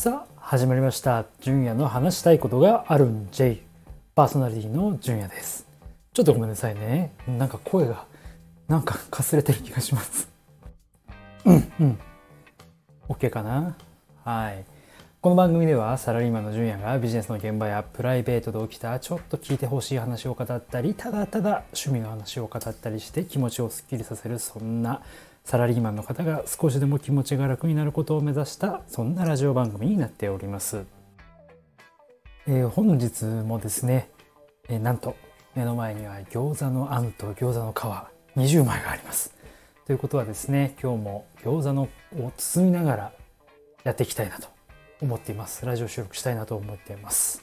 さあ始まりました。純也の話したいことがあるん J パーソナリティの純也です。ちょっとごめんなさいね。なんか声がなんかかすれてる気がします。うんうん。OK かな？はい。この番組ではサラリーマンの純也がビジネスの現場やプライベートで起きたちょっと聞いてほしい話を語ったりただただ趣味の話を語ったりして気持ちをすっきりさせるそんなサラリーマンの方が少しでも気持ちが楽になることを目指したそんなラジオ番組になっております。えー、本日もですね、えー、なんと目の前には餃子のあんと餃子の皮20枚があります。ということはですね今日も餃子のを包みながらやっていきたいなと思っています。ラジオ収録したいなと思っています。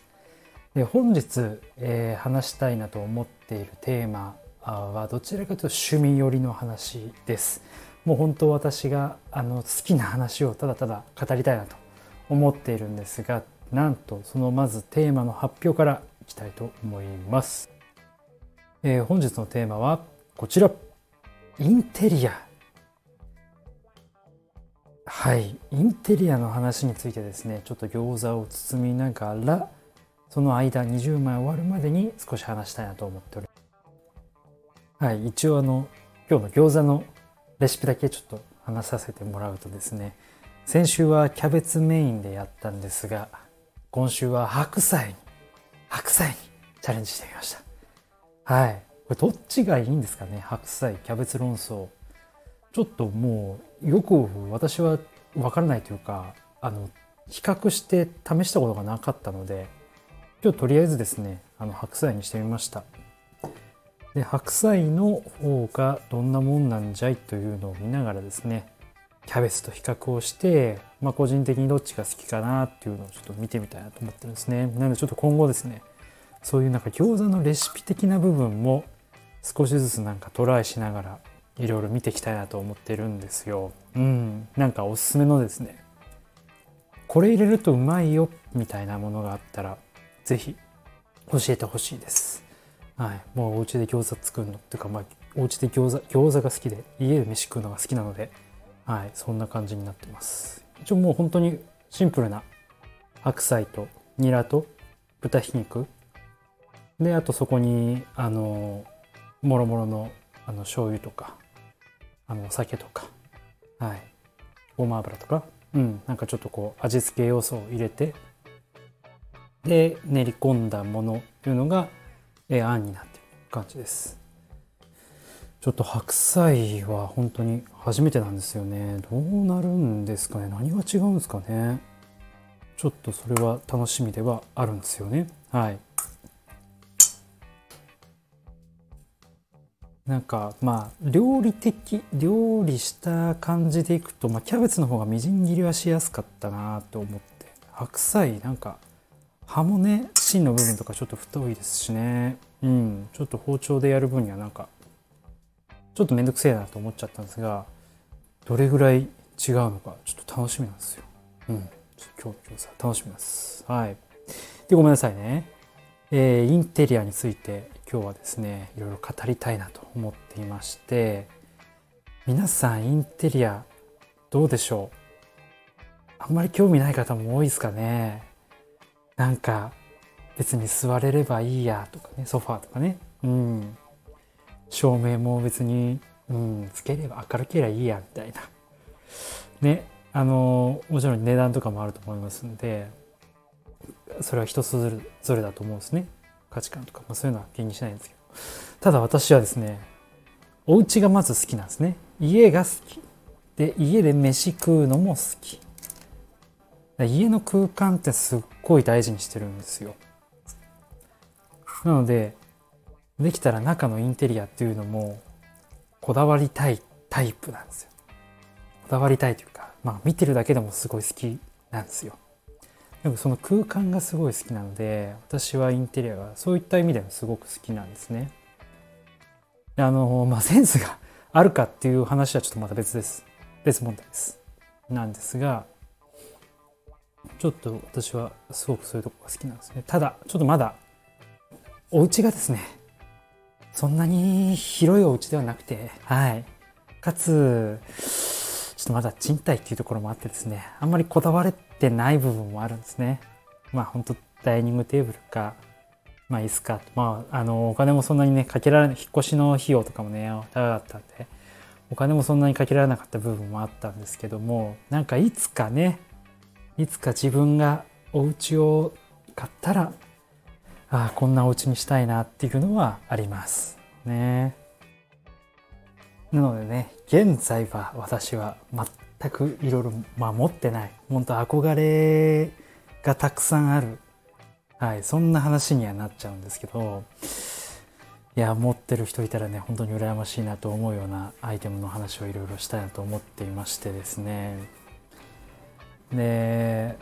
で本日、えー、話したいなと思っているテーマはどちらかというと趣味寄りの話です。もう本当私があの好きな話をただただ語りたいなと思っているんですがなんとそのまずテーマの発表からいきたいと思います。えー、本日のテーマはこちら。インテリア。はい。インテリアの話についてですねちょっと餃子を包みながらその間20枚終わるまでに少し話したいなと思っております。はい。一応あの今日の餃子のレシピだけちょっと話させてもらうとですね先週はキャベツメインでやったんですが今週は白菜に白菜にチャレンジしてみました。はい。これどっちがいいんですかね？白菜キャベツ論争。ちょっともうよく私は分からないというかあの比較して試したことがなかったので今日とりあえずですねあの白菜にしてみました。で白菜の方がどんなもんなんじゃいというのを見ながらですねキャベツと比較をして、まあ、個人的にどっちが好きかなっていうのをちょっと見てみたいなと思ってるんですねなのでちょっと今後ですねそういうなんか餃子のレシピ的な部分も少しずつなんかトライしながらいろいろ見ていきたいなと思ってるんですよ。うん。なんかおすすめのですね、これ入れるとうまいよみたいなものがあったら、是非教えてほしいです。はい。もうお家で餃子作るのっていうか、まあ、お家で餃子、餃子が好きで、家で飯食うのが好きなので、はい。そんな感じになってます。一応もう本当にシンプルな白菜とニラと豚ひき肉であとそこにあのもろもろのあの醤油とかあのお酒とか、はい、ごま油とか、うん、なんかちょっとこう味付け要素を入れてで練り込んだものというのが、えー、あんになっている感じです。ちょっと白菜は本当に初めてなんですよね。どうなるんですかね何が違うんですかねちょっとそれは楽しみではあるんですよね。はい。なんかまあ料理的料理した感じでいくと、まあ、キャベツの方がみじん切りはしやすかったなと思って白菜なんか葉もね芯の部分とかちょっと太いですしね。うん。ちょっと包丁でやる分にはなんかちょっとめんどくせえなと思っちゃったんですがどれぐらい違うのかちょっと楽しみなんですよ。うん。今日今日さ楽しみです。はい。でごめんなさいね。えー、インテリアについて今日はですねいろいろ語りたいなと思っていまして皆さんインテリアどうでしょう？あんまり興味ない方も多いですかね？なんか別に座れればいいやとかねソファーとかね。うん。照明も別にうんつければ明るければいいやみたいな。ねあのもちろん値段とかもあると思いますんでそれは人それぞれだと思うんですね。価値観とか、まあ、そういうのは気にしないんですけど。ただ私はですねお家がまず好きなんですね。家が好き。で家で飯食うのも好き。家の空間ってすっごい大事にしてるんですよなのでできたら中のインテリアっていうのもこだわりたいタイプなんですよこだわりたいというかまあ見てるだけでもすごい好きなんですよでもその空間がすごい好きなので私はインテリアがそういった意味でもすごく好きなんですね。あのまあセンスがあるかっていう話はちょっとまた別です。別問題です。なんですがちょっと私はすごくそういうとこが好きなんですね。ただちょっとまだお家がですねそんなに広いお家ではなくてはいかつちょっとまだ賃貸っていうところもあってですねあんまりこだわれてない部分もあるんですねまあ本当ダイニングテーブルかまあ椅子かまああのお金もそんなにねかけられない引っ越しの費用とかもね高かったんでお金もそんなにかけられなかった部分もあったんですけどもなんかいつかねいつか自分がお家を買ったらああこんなお家にしたいなっていうのはあります。ね。なのでね現在は私は全くいろいろ持ってない。本当憧れがたくさんある。はいそんな話にはなっちゃうんですけどいや持ってる人いたらね本当に羨ましいなと思うようなアイテムの話をいろいろしたいなと思っていましてですね。で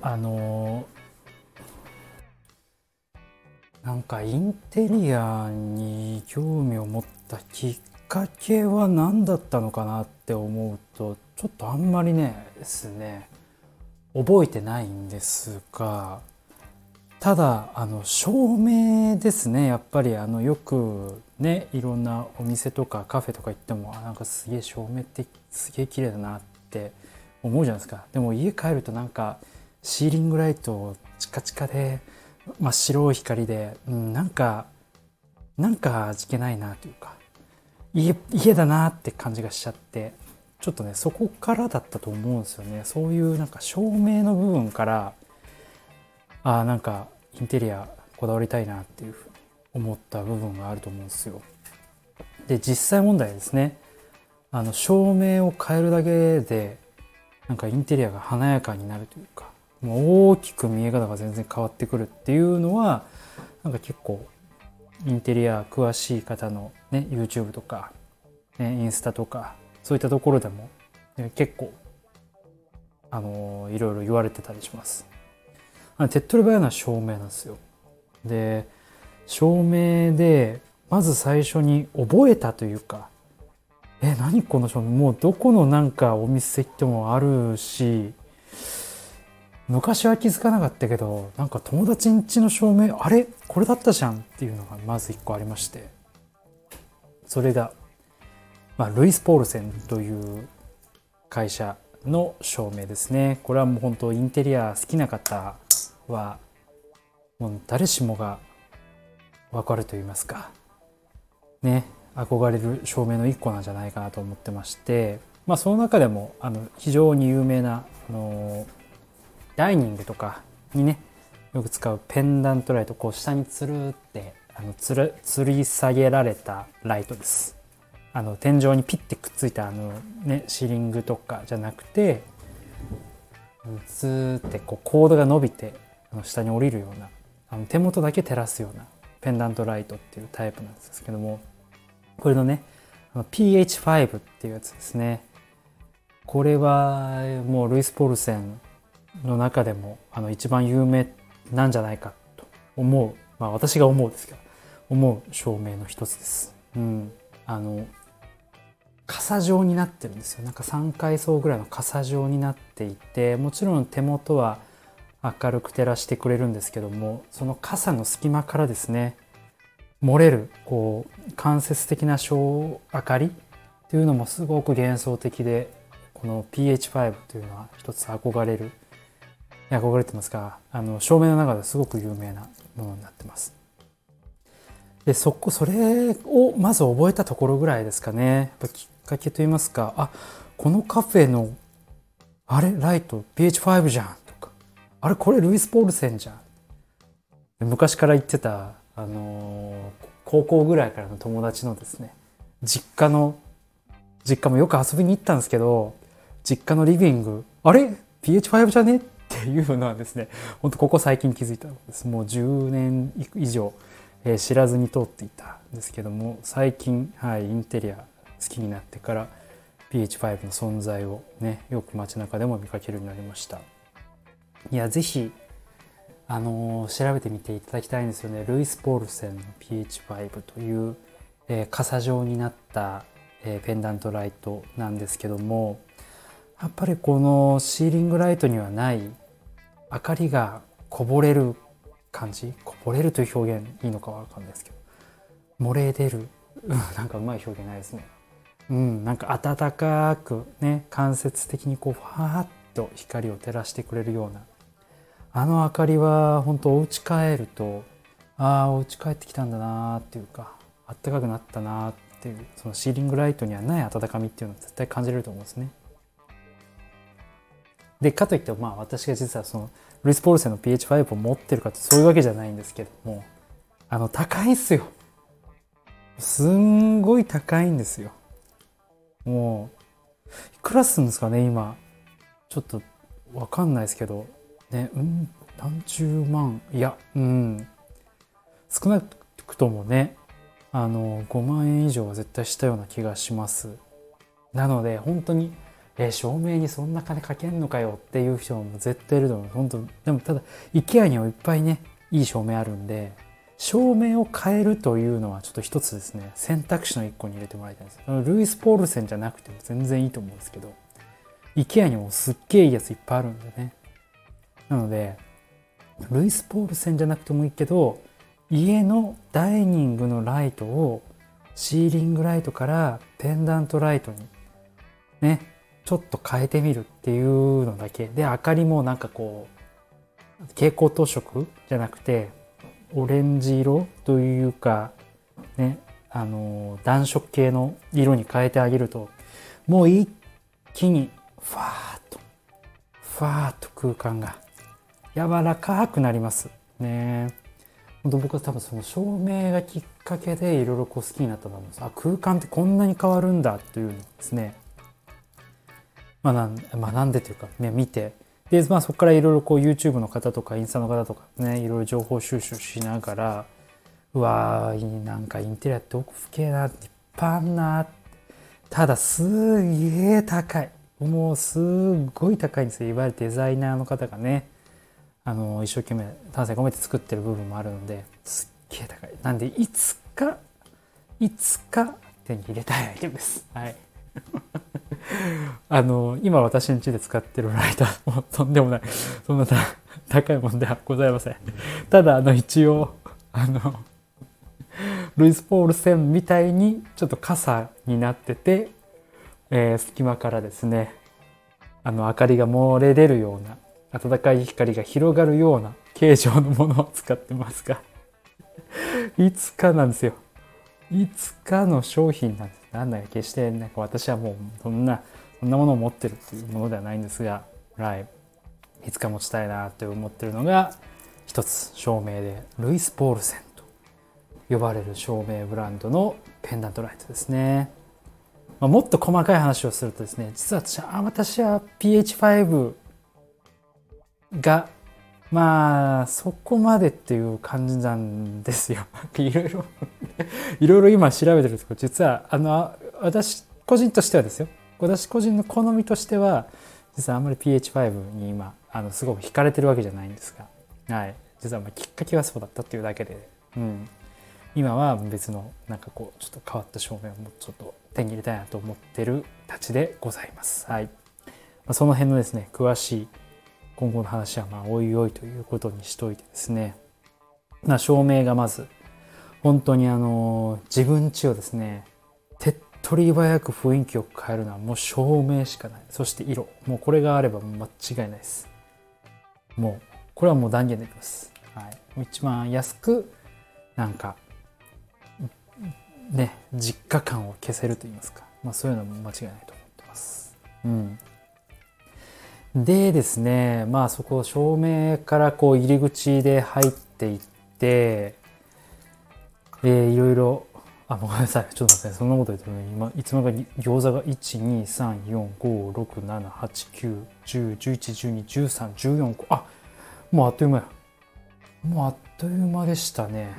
あのなんかインテリアに興味を持ったきっかけは何だったのかなって思うとちょっとあんまりねですね覚えてないんですがただあの照明ですねやっぱりあのよくねいろんなお店とかカフェとか行ってもなんかすげえ照明ってすげえ綺麗だなって思うじゃないですか。でも家帰るとなんかシーリングライトチカチカで真っ白い光で、うん、なんかなんか味気ないなというか家家だなって感じがしちゃってちょっとねそこからだったと思うんですよね。そういうなんか照明の部分からああなんかインテリアこだわりたいなっていうふうに思った部分があると思うんですよ。で実際問題ですね。あの照明を変えるだけでなんかインテリアが華やかになるというかもう大きく見え方が全然変わってくるっていうのはなんか結構インテリア詳しい方のね YouTube とか、ね、インスタとかそういったところでも、ね、結構あのいろいろ言われてたりします。あ手っ取り早いのは照明なんですよ。で照明でまず最初に覚えたというかえ何この照明もうどこのなんかお店行ってもあるし昔は気づかなかったけどなんか友達ん家の照明あれ？これだったじゃんっていうのがまず一個ありまして。それが、まあ、ルイス・ポールセンという会社の照明ですね。これはもう本当インテリア好きな方はもう誰しもが分かると言いますか。ね。憧れる照明の一個なんじゃないかなと思ってましてまあその中でもあの非常に有名なあのダイニングとかにねよく使うペンダントライトこう下につるってあのつる吊り下げられたライトです。あの天井にピッてくっついたあのねシリングとかじゃなくてツーってこうコードが伸びてあの下に降りるようなあの手元だけ照らすようなペンダントライトっていうタイプなんですけどもこれのね PH5 っていうやつですね。これはもうルイス・ポールセンの中でもあの一番有名なんじゃないかと思う。まあ私が思うですけど思う照明の一つです。うん、あの傘状になってるんですよ。なんか3階層ぐらいの傘状になっていてもちろん手元は明るく照らしてくれるんですけどもその傘の隙間からですね漏れるこう間接的な小明かりっていうのもすごく幻想的でこの PH5 というのは一つ憧れる憧れてますがあの照明の中ですごく有名なものになってます。でそこそれをまず覚えたところぐらいですかねやっぱきっかけといいますかあこのカフェのあれライト PH5 じゃんとかあれこれルイス・ポールセンじゃん昔から言ってた、あの、高校ぐらいからの友達のですね実家の実家もよく遊びに行ったんですけど実家のリビングあれ？PH5 じゃね？っていうのはですねほんとここ最近気づいたんです。もう10年以上、えー、知らずに通っていたんですけども最近、はい、インテリア好きになってから PH5 の存在をねよく街中でも見かけるようになりました。いや是非あの、調べてみていただきたいんですよね。ルイス・ポールセンの PH5 という、えー、傘状になった、えー、ペンダントライトなんですけどもやっぱりこのシーリングライトにはない明かりがこぼれる感じこぼれるという表現いいのかわかんないですけど漏れ出る なんかうまい表現ないですね。うん、なんか暖かくね間接的にこうファーッと光を照らしてくれるようなあの明かりは本当お家帰るとああお家帰ってきたんだなっていうかあったかくなったなっていうそのシーリングライトにはない温かみっていうのを絶対感じれると思うんですね。でかといってもまあ私が実はそのルイス・ポールセンの PH5 を持ってるかとそういうわけじゃないんですけどもあの高いっすよ。すんごい高いんですよ。もういくらするんですかね今。ちょっとわかんないですけど。ねうん何十万いやうん。少なくともねあの5万円以上は絶対したような気がします。なので本当にえー、照明にそんな金かけんのかよっていう人も絶対いると思う。本当でもただ IKEA にはいっぱいねいい照明あるんで照明を変えるというのはちょっと一つですね。選択肢の一個に入れてもらいたいんです。ルイス・ポールセンじゃなくても全然いいと思うんですけど IKEA にもすっげえいいやついっぱいあるんでね。なのでルイス・ポールセンじゃなくてもいいけど家のダイニングのライトをシーリングライトからペンダントライトにねちょっと変えてみるっていうのだけ。で明かりもなんかこう蛍光灯色じゃなくてオレンジ色というかねあの暖色系の色に変えてあげるともう一気にファーッとファーッと空間が柔らかくなります。ね。本当僕は多分その照明がきっかけでいろいろこう好きになったと思うんです。あ空間ってこんなに変わるんだというのですね。学ん学んでというか、ね、見て。で、まあ、そこからいろいろこう YouTube の方とかインスタの方とかねいろいろ情報収集しながらうわーなんかインテリアって奥深えな立派なただすげえ高い。もうすっごい高いんですよ。いわゆるデザイナーの方がね。あの一生懸命丹精込めて作ってる部分もあるのですっげえ高い。なんでいつかいつか手に入れたいアイテムです。はい。あの今私ん家で使ってるライターも とんでもない。そんな高いもんではございません。ただあの一応あのルイス・ポール線みたいにちょっと傘になってて、えー、隙間からですねあの明かりが漏れ出るような暖かい光が広がるような形状のものを使ってますが いつかなんですよ。いつかの商品なんです。なんだか決してなんか私はもうそんなそんなものを持ってるっていうものではないんですが、はい、いつか持ちたいなって思ってるのが一つ照明でルイス・ポールセンと呼ばれる照明ブランドのペンダントライトですね。まあ、もっと細かい話をするとですね実は私は私は PH5 がまあそこまでっていう感じなんですよ。いろいろ。いろいろ今調べてるとこ実はあの私個人としてはですよ。私個人の好みとしては実はあんまり PH5 に今あのすごく惹かれてるわけじゃないんですが、はい、実はまあきっかけはそうだったっていうだけで、うん、今は別のなんかこうちょっと変わった照明をもうちょっと手に入れたいなと思ってるたちでございます。はい。ま、その辺のですね詳しい今後の話はまあおいおいということにしといてですね、まあ、照明がまず本当にあの自分家をですね手っ取り早く雰囲気を変えるのはもう照明しかない。そして色。もうこれがあれば間違いないです。もうこれはもう断言できます、はい、一番安くなんかね実家感を消せると言いますか、まあ、そういうのも間違いないと思ってます。うん。でですねまあそこ照明からこう入り口で入っていってえー、いろいろ、あ、ごめんなさい。ちょっと待って、そんなこと言ってね、今、いつの間に餃子が1、2、3、4、5、6、7、8、9、10、11、12、13、14個。あ、もうあっという間や。もうあっという間でしたね。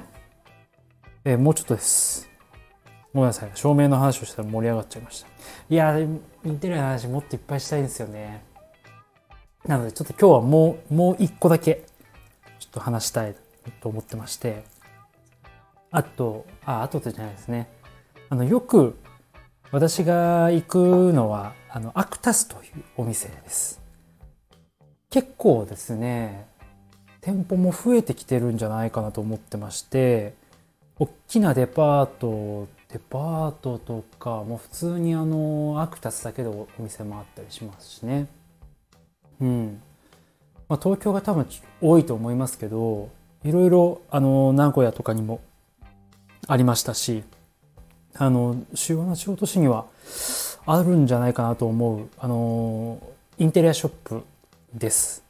えー、もうちょっとです。ごめんなさい。照明の話をしたら盛り上がっちゃいました。いやインテリアの話もっといっぱいしたいんですよね。なので、ちょっと今日はもう、もう一個だけ、ちょっと話したいと思ってまして、あと、あ、あとじゃないですね。あの、よく私が行くのは、あの、アクタスというお店です。結構ですね、店舗も増えてきてるんじゃないかなと思ってまして、大きなデパートデパートとかもう普通にあのアクタスだけでお店もあったりしますしねうん。まあ、東京が多分多いと思いますけどいろいろあの名古屋とかにもありましたしあの主要な仕事市にはあるんじゃないかなと思うあのインテリアショップです。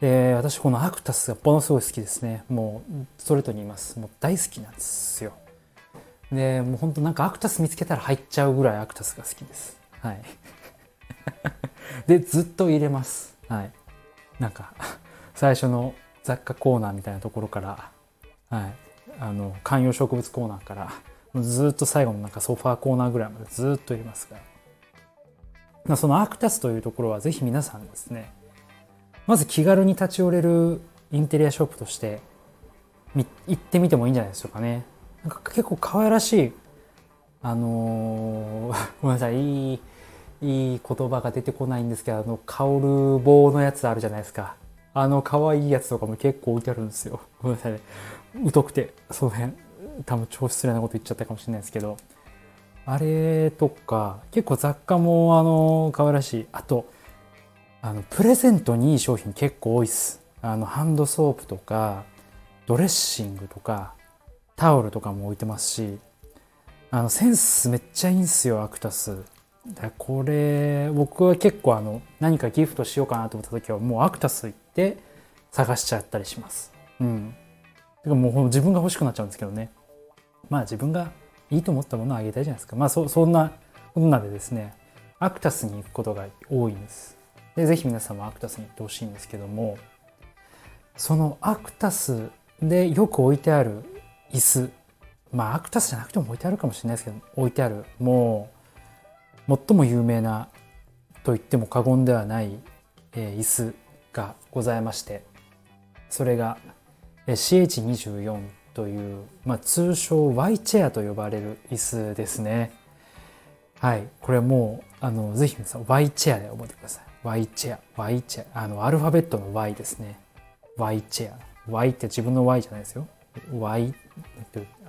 で私このアクタスがものすごい好きですね。もうストレートに言います。もう大好きなんですよ。でもうほんとなんかアクタス見つけたら入っちゃうぐらいアクタスが好きです。はい。でずっと入れます。はい。なんか 最初の雑貨コーナーみたいなところから、はい、あの観葉植物コーナーからずっと最後のなんかソファーコーナーぐらいまでずっといますが、ま、そのアークタスというところはぜひ皆さんですねまず気軽に立ち寄れるインテリアショップとして行ってみてもいいんじゃないでしょうかね。なんか結構可愛らしいあのー、ごめんなさいいいいい言葉が出てこないんですけどあの香る棒のやつあるじゃないですか。あの可愛いやつとかも結構置いてあるんですよ。ごめんなさいね。疎くてその辺。多分超失礼なこと言っちゃったかもしれないですけど。あれとか結構雑貨もあの可愛らしい。あとあのプレゼントにいい商品結構多いっす。あのハンドソープとかドレッシングとかタオルとかも置いてますしあのセンスめっちゃいいんすよアクタス。これ僕は結構あの何かギフトしようかなと思った時はもうアクタス行って探しちゃったりします。うん。てかもう自分が欲しくなっちゃうんですけどね。まあ自分がいいと思ったものをあげたいじゃないですか。まあそそんなこんなでですね、アクタスに行くことが多いんです。で、ぜひ皆さんもアクタスに行ってほしいんですけども、そのアクタスでよく置いてある椅子、まあアクタスじゃなくても置いてあるかもしれないですけど、置いてある、もう最も有名なと言っても過言ではない、え、椅子がございましてそれが CH24 という、まあ、通称 Y チェアと呼ばれる椅子ですね。はい。これもう、あの、ぜひ皆さん Y チェアで覚えてください。Y チェア、Y チェア。あの、アルファベットの Y ですね。Y チェア。Y って自分の Y じゃないですよ。Y、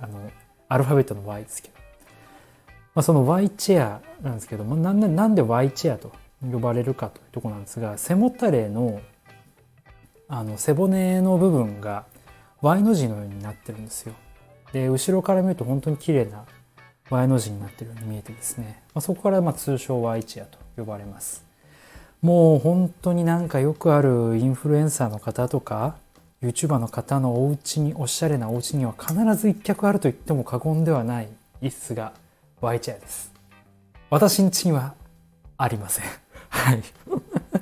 あの、アルファベットの Y ですけど。まあ、その Y チェアなんですけどもなんなんで Y チェアと呼ばれるかというとこなんですが背もたれのあの背骨の部分が Y の字のようになってるんですよ。で後ろから見ると本当に綺麗な Y の字になってるように見えてですね、まあ、そこからまあ通称 Y チェアと呼ばれます。もう本当になんかよくあるインフルエンサーの方とか YouTuber の方のお家におしゃれなお家には必ず一脚あると言っても過言ではない椅子が Y チェアです。私ん家にはありません。はい。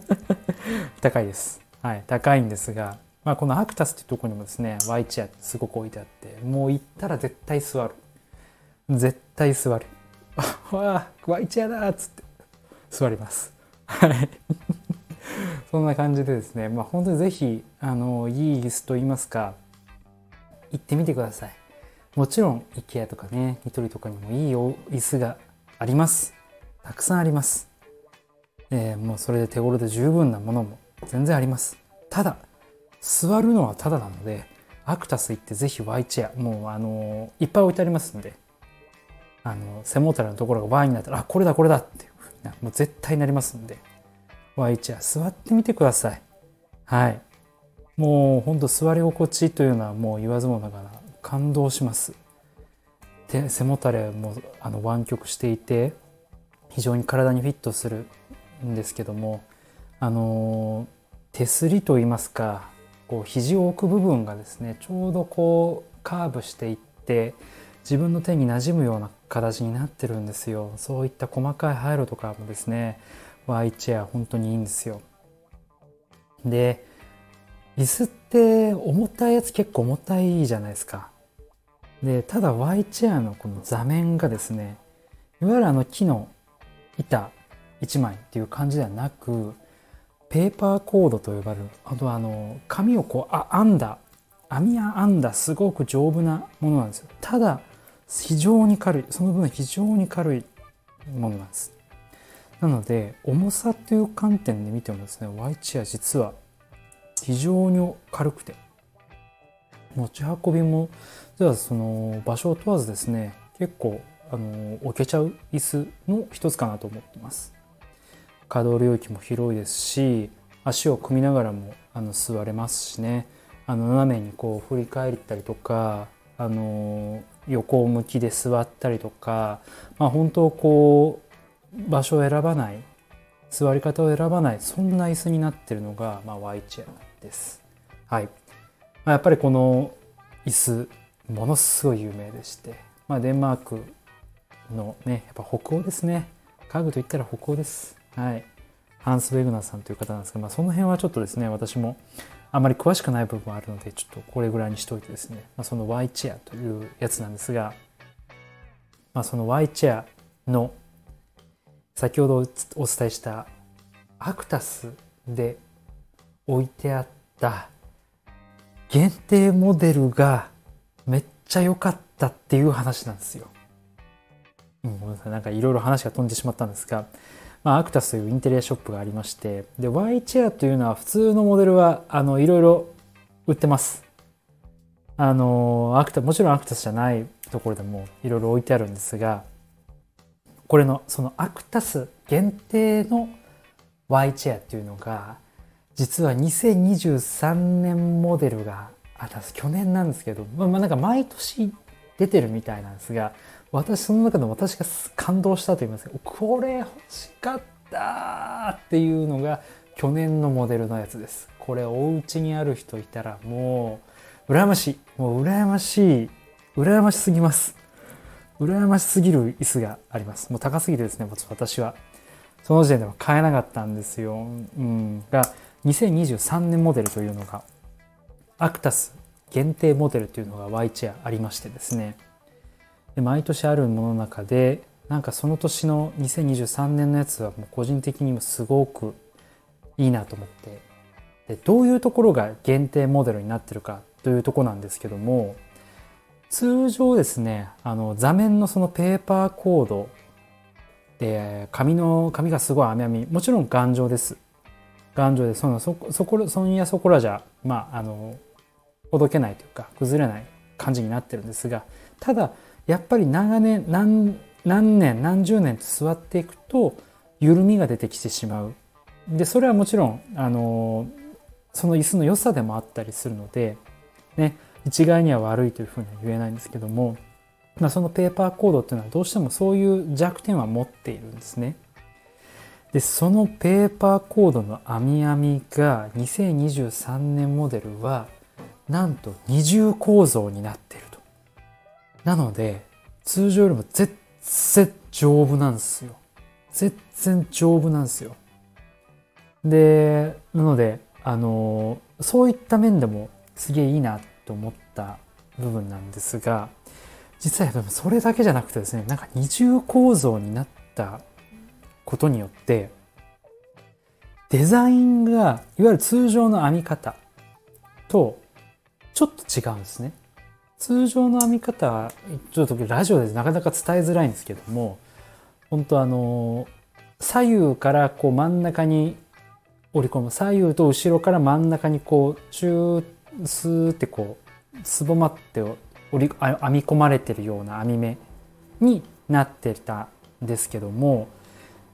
高いです。はい。高いんですが、まあ、このアクタスっていうところにもですね、Y チェアすごく置いてあって、もう行ったら絶対座る。絶対座る。わあ、Y チェアだっつって座ります。はい。そんな感じでですね、まあ本当にぜひ、あの、いい椅子と言いますか、行ってみてください。もちろん IKEA とかねニトリとかにもいい椅子があります。たくさんあります、えー、もうそれで手頃で十分なものも全然あります。ただ座るのはただなのでアクタス行ってぜひ Y チェアもうあのー、いっぱい置いてありますんであの背もたれのところが Y になったらあこれだこれだっていうふうなもう絶対になりますんで Y チェア座ってみてください。はい。もうほんと座り心地というのはもう言わずもながら感動します。で背もたれもあの湾曲していて非常に体にフィットするんですけどもあの手すりといいますかこう肘を置く部分がですねちょうどこうカーブしていって自分の手に馴染むような形になってるんですよ。そういった細かい配慮とかもですね Y チェア本当にいいんですよ。で椅子って重たいやつ結構重たいじゃないですか。でただ Y チェアのこの座面がですねいわゆるあの木の板1枚っていう感じではなくペーパーコードと呼ばれるあとあの紙をこうあ編んだ網や編んだすごく丈夫なものなんですよ。ただ非常に軽いその分非常に軽いものなんです。なので重さという観点で見てもですね Y チェア実は非常に軽くて持ち運びもではその場所を問わずですね結構あの置けちゃう椅子の一つかなと思ってます。可動領域も広いですし足を組みながらもあの座れますしね。あの斜めにこう振り返ったりとかあの横向きで座ったりとか、まあ、本当こう場所を選ばない座り方を選ばないそんな椅子になってるのが、まあ、Y チェア。です。はい、まあ、やっぱりこの椅子ものすごい有名でして、まあ、デンマークのねやっぱ北欧ですね家具といったら北欧です。はい、ハンス・ベグナーさんという方なんですが、まあ、その辺はちょっとですね私もあまり詳しくない部分あるのでちょっとこれぐらいにしておいてですね、まあ、その Y チェアというやつなんですが、まあ、その Y チェアの先ほどお伝えしたアクタスで置いてあった限定モデルがめっちゃ良かったっていう話なんですよ。うん、ごめんなさい。なんかいろいろ話が飛んでしまったんですが、まあ、アクタスというインテリアショップがありまして、で、Y チェアというのは普通のモデルは、いろいろ売ってます。あの、アクタ、もちろんアクタスじゃないところでもいろいろ置いてあるんですが、これの、そのアクタス限定の Y チェアっていうのが、実は2023年モデルがあったんです。去年なんですけど、まあ、まあなんか毎年出てるみたいなんですが、私その中で私が感動したと言いますかこれ欲しかったっていうのが去年のモデルのやつです。これお家にある人いたらもう羨ましい。もう羨ましい。羨ましすぎます。羨ましすぎる椅子があります。もう高すぎてですね私は。その時点では買えなかったんですよ、うん、が2023年モデルというのがアクタス限定モデルというのが Y チェアありましてですね。で毎年あるものの中でなんかその年の2023年のやつはもう個人的にもすごくいいなと思って。でどういうところが限定モデルになってるかというとこなんですけども通常ですねあの座面のそのペーパーコードで紙の紙がすごい網網もちろん頑丈です。頑丈でそのそそこそんやそこらじゃまああのほどけないというか崩れない感じになってるんですがただやっぱり長年何何年何十年と座っていくと緩みが出てきてしまう。でそれはもちろんあのその椅子の良さでもあったりするので、ね、一概には悪いというふうには言えないんですけども、まあ、そのペーパーコードっていうのはどうしてもそういう弱点は持っているんですね。でそのペーパーコードの網網が2023年モデルはなんと二重構造になっているとなので、通常よりも全然丈夫なんですよ。全然丈夫なんですよ。で、なので、あの、そういった面でもすげえいいなと思った部分なんですが、実はそれだけじゃなくてですね、なんか二重構造になったことによって、デザインが、いわゆる通常の編み方とちょっと違うんですね。通常の編み方はちょっとラジオでなかなか伝えづらいんですけども本当あの左右からこう真ん中に折り込む左右と後ろから真ん中にこうチュースーってこうすぼまって折り編み込まれてるような編み目になってたんですけども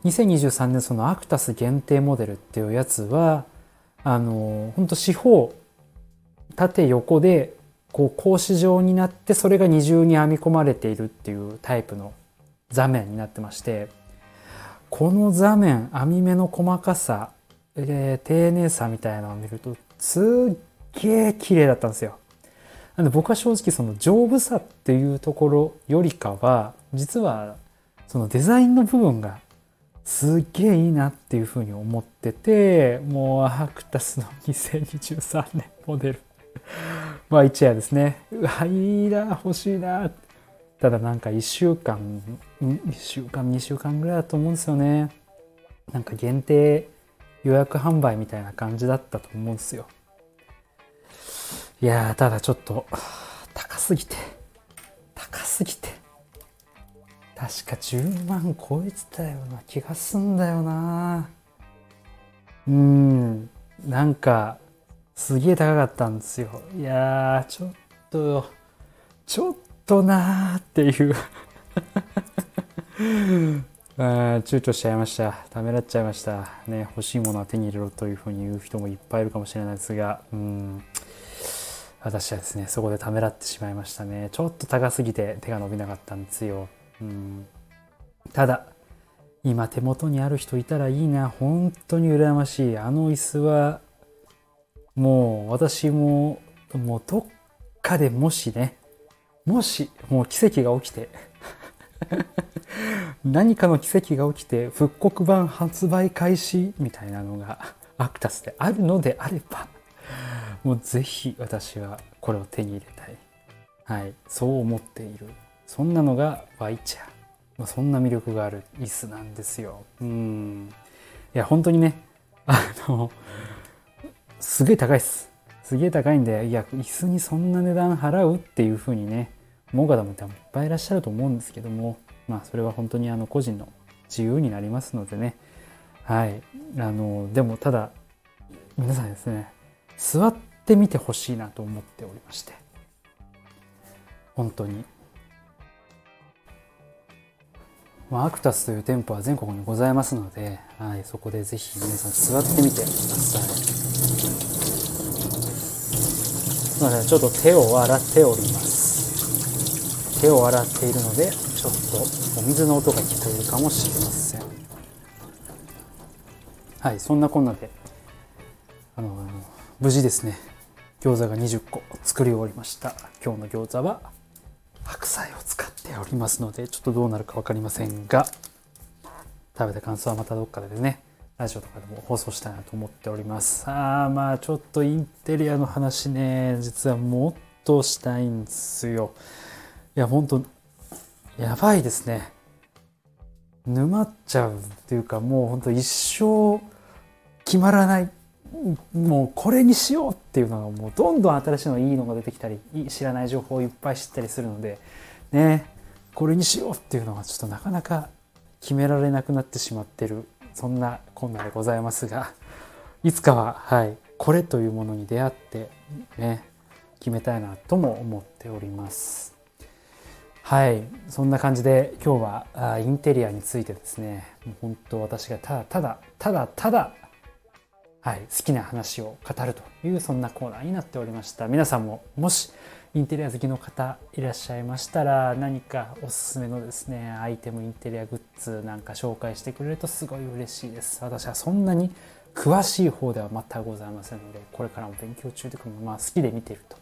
2023年そのアクタス限定モデルっていうやつはあの本当四方縦横でこう格子状になってそれが二重に編み込まれているっていうタイプの座面になってましてこの座面編み目の細かさ、えー、丁寧さみたいなのを見るとすっげえ綺麗だったんですよ。なんで僕は正直その丈夫さっていうところよりかは実はそのデザインの部分がすっげえいいなっていうふうに思っててもうアクタスの2023年モデル まあ一夜ですね。うわ、いいな、欲しいな。ただなんか1週間、1週間、2週間ぐらいだと思うんですよね。なんか限定予約販売みたいな感じだったと思うんですよ。いやー、ただちょっと、高すぎて、高すぎて、確か10万超えてたような気がすんだよな。うん、なんか、すげえ高かったんですよ。いや、ちょっと、ちょっとなーっていう。あ躊躇しちゃいました。ためらっちゃいました。ね欲しいものは手に入れろというふうに言う人もいっぱいいるかもしれないですが。うん。私はですねそこでためらってしまいましたね。ちょっと高すぎて手が伸びなかったんですよ。うん。ただ今手元にある人いたらいいな。本当に羨ましい。あの椅子はもう私ももうどっかでもしねもしもう奇跡が起きて 何かの奇跡が起きて復刻版発売開始みたいなのがアクタスであるのであればもうぜひ私はこれを手に入れたい。はい。そう思っている。そんなのがワイチェアそんな魅力がある。椅子なんですよ。うん。いや本当にね。あのすげえ高いっす。すげえ高いんでいや椅子にそんな値段払うっていう風にね思う方もいっぱいいらっしゃると思うんですけどもまあそれは本当にあの個人の自由になりますのでね。はい。あのでもただ皆さんですね座ってみてほしいなと思っておりまして。本当に。まあ、アクタスという店舗は全国にございますので、はい、そこでぜひ皆さん座ってみてください。ません、ちょっと手を洗っております。手を洗っているので、ちょっとお水の音が聞こえるかもしれません。はい、そんなこんなで、あの、無事ですね、餃子が20個作り終わりました。今日の餃子は白菜ておりますのでちょっとどうなるか分かりませんが食べた感想はまたどっかでねラジオとかでも放送したいなと思っております。ああまあちょっとインテリアの話ね実はもっとしたいんですよ。いやほんとやばいですね。沼っちゃうっていうかもうほんと一生決まらない。もうこれにしようっていうのがもうどんどん新しいのいいのが出てきたり知らない情報をいっぱい知ったりするのでね。これにしようっていうのがちょっとなかなか決められなくなってしまってるそんな困難でございますがいつかははいこれというものに出会ってね決めたいなとも思っております。はいそんな感じで今日はインテリアについてですねもう本当私がただただただただはい、好きな話を語るというそんなコーナーになっておりました。皆さんももしインテリア好きの方いらっしゃいましたら何かおすすめのですねアイテムインテリアグッズなんか紹介してくれるとすごい嬉しいです。私はそんなに詳しい方では全くございませんのでこれからも勉強中でまあ好きで見ていると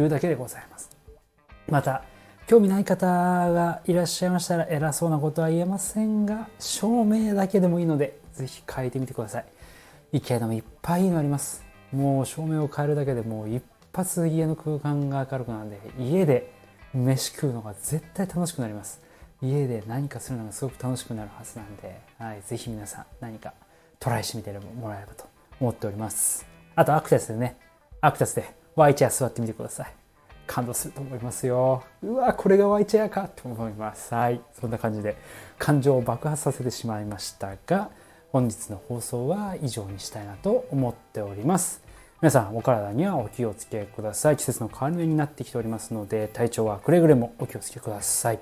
いうだけでございます。また興味ない方がいらっしゃいましたら偉そうなことは言えませんが証明だけでもいいので是非変えてみてください。IKEA でもいっぱいいいのあります。もう照明を変えるだけでもう一発家の空間が明るくなるんで家で飯食うのが絶対楽しくなります。家で何かするのがすごく楽しくなるはずなんで、はい、ぜひ皆さん何かトライしてみてもらえればと思っております。あとアクタスでねアクタスで Y チェア座ってみてください。感動すると思いますよ。うわこれが Y チェアかと思います。はいそんな感じで感情を爆発させてしまいましたが本日の放送は以上にしたいなと思っております。皆さんお体にはお気をつけください。季節の変わり目になってきておりますので体調はくれぐれもお気をつけください。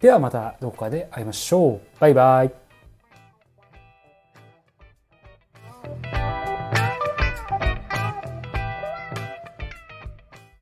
ではまたどこかで会いましょう。バイバイ。